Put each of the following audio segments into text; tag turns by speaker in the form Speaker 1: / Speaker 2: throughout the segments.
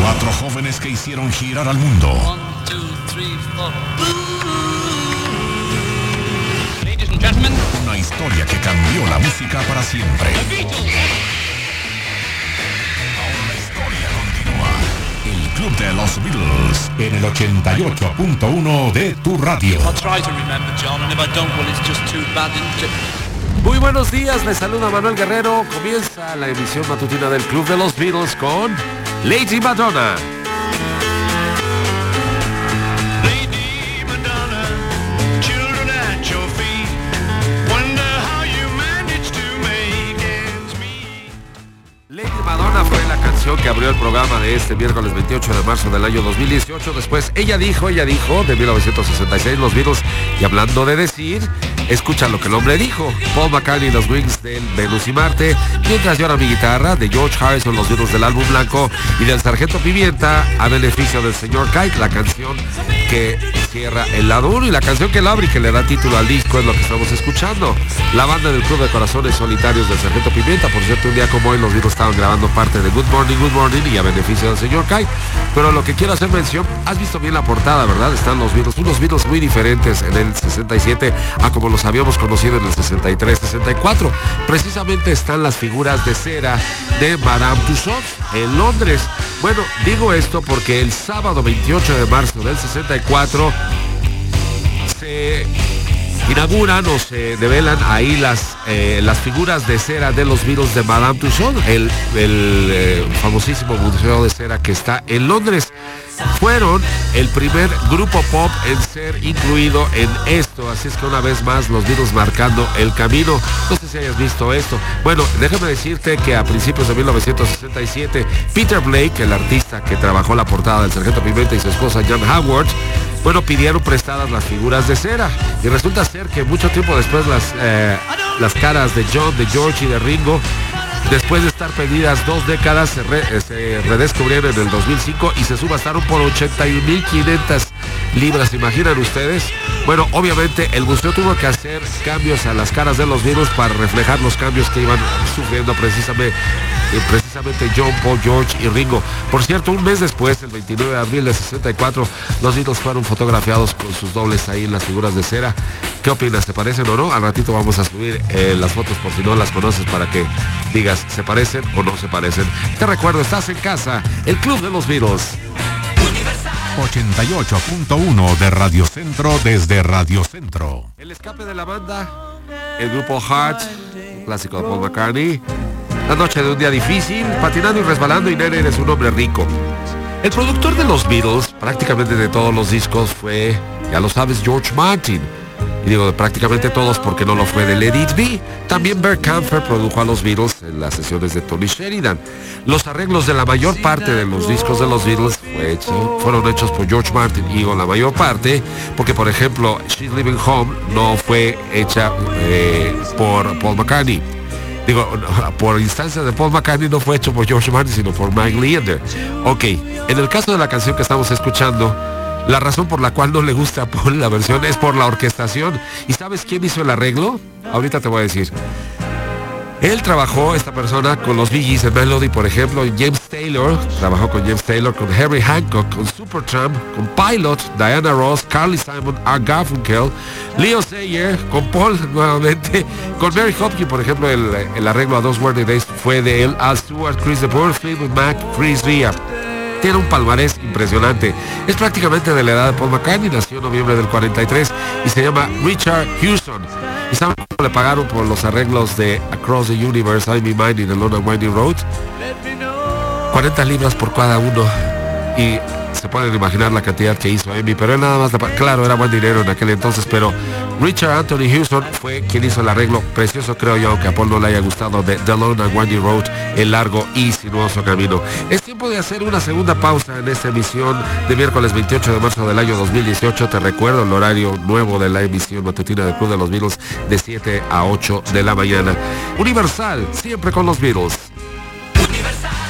Speaker 1: Cuatro jóvenes que hicieron girar al mundo.
Speaker 2: Ladies and gentlemen,
Speaker 1: Una historia que cambió la música para siempre. Ahora la historia continúa. El Club de los Beatles en el 88.1 de tu radio.
Speaker 3: Muy buenos días, les saluda Manuel Guerrero. Comienza la emisión matutina del Club de los Beatles con Lady Madonna.
Speaker 4: Lady Madonna
Speaker 3: fue la canción que abrió el programa de este miércoles 28 de marzo del año 2018. Después, ella dijo, ella dijo, de 1966, los Beatles, y hablando de decir, escucha lo que el hombre dijo. Paul McCartney, los Wings del Venus y Marte, mientras llora mi guitarra, de George Harrison, los Beatles del álbum blanco, y del Sargento Pimienta, a beneficio del señor Kite, la canción que cierra el lado 1 y la canción que la abre y que le da título al disco es lo que estamos escuchando. La banda del Club de Corazones Solitarios del Sargento Pimienta, por cierto, un día como hoy los Beatles estaban grabando parte de Good Morning, Good Morning y a beneficio del señor Kai. Pero lo que quiero hacer mención, has visto bien la portada, ¿verdad? Están los Beatles, unos Beatles muy diferentes en el 67 a como los habíamos conocido en el 63, 64. Precisamente están las figuras de cera de Madame Tussauds en Londres. Bueno, digo esto porque el sábado 28 de marzo del 64 se inauguran o se develan ahí las, eh, las figuras de cera de los Beatles de Madame Tussauds, el, eh, famosísimo museo de cera que está en Londres. Fueron el primer grupo pop en ser incluido en esto, así es que una vez más los Beatles marcando el camino. No sé si hayas visto esto. Bueno, déjame decirte que a principios de 1967, Peter Blake, el artista que trabajó la portada del Sargento Pimienta y su esposa John Howard, bueno, pidieron prestadas las figuras de cera. Y resulta ser que mucho tiempo después las, eh, las caras de John, de George y de Ringo, después de estar perdidas dos décadas, se, eh, se redescubrieron en el 2005 y se subastaron por 81.500 libras. ¿Se imaginan ustedes? Bueno, obviamente el museo tuvo que hacer cambios a las caras de los virus para reflejar los cambios que iban sufriendo precisamente, eh, precisamente John, Paul, George y Ringo. Por cierto, un mes después, el 29 de abril de 64, los Beatles fueron fotografiados con sus dobles ahí en las figuras de cera. ¿Qué opinas? ¿Se parecen o no? Al ratito vamos a subir eh, las fotos por si no las conoces para que digas, ¿se parecen o no se parecen? Te recuerdo, estás en casa, el Club de los Beatles.
Speaker 1: 88.1 de Radio Centro desde Radio Centro.
Speaker 3: El escape de la banda, el grupo Heart, clásico de Paul McCartney. La noche de un día difícil, patinando y resbalando y Nene eres un hombre rico. El productor de los Beatles, prácticamente de todos los discos, fue, ya lo sabes, George Martin. Y digo prácticamente todos porque no lo fue de Let It. También Bert Kampfer produjo a los Beatles en las sesiones de Tony Sheridan. Los arreglos de la mayor parte de los discos de los Beatles fueron hechos por George Martin y digo la mayor parte porque por ejemplo She's Living Home no fue hecha eh, por Paul McCartney. Digo, por instancia de Paul McCartney no fue hecho por George Martin, sino por Mike Leander. Ok, en el caso de la canción que estamos escuchando, la razón por la cual no le gusta a Paul la versión es por la orquestación. ¿Y sabes quién hizo el arreglo? Ahorita te voy a decir. Él trabajó, esta persona, con los Bee Gees en Melody, por ejemplo, James Taylor, trabajó con James Taylor, con Harry Hancock, con Supertramp, con Pilot, Diana Ross, Carly Simon, Art Garfunkel, Leo Sayer, con Paul nuevamente, con Mary Hopkins, por ejemplo, el, el arreglo a dos Worthy Days fue de él, Al Stewart, Chris DeBoer, Fleetwood Mac, Chris Ria. Tiene un palmarés impresionante. Es prácticamente de la edad de Paul McCartney, nació en noviembre del 43 y se llama Richard Houston. ¿Y saben cuánto le pagaron por los arreglos de Across the Universe, I'm in Mind y The Lone Winding Road? 40 libras por cada uno. Y se pueden imaginar la cantidad que hizo Amy, pero nada más, claro, era buen dinero en aquel entonces, pero Richard Anthony Houston fue quien hizo el arreglo precioso, creo yo, aunque a Paul no le haya gustado, de The Lone and Windy Road, el largo y sinuoso camino. Es tiempo de hacer una segunda pausa en esta emisión de miércoles 28 de marzo del año 2018. Te recuerdo el horario nuevo de la emisión matutina del Club de los Beatles de 7 a 8 de la mañana. Universal, siempre con los Beatles.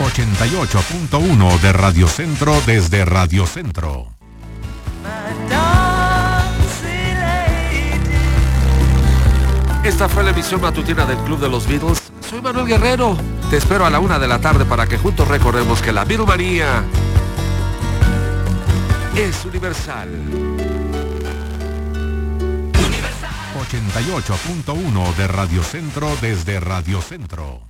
Speaker 1: 88.1 de Radio Centro desde Radio Centro.
Speaker 3: Esta fue la emisión matutina del Club de los Beatles. Soy Manuel Guerrero. Te espero a la una de la tarde para que juntos recordemos que la Beatlemanía es universal.
Speaker 1: 88.1 de Radio Centro desde Radio Centro.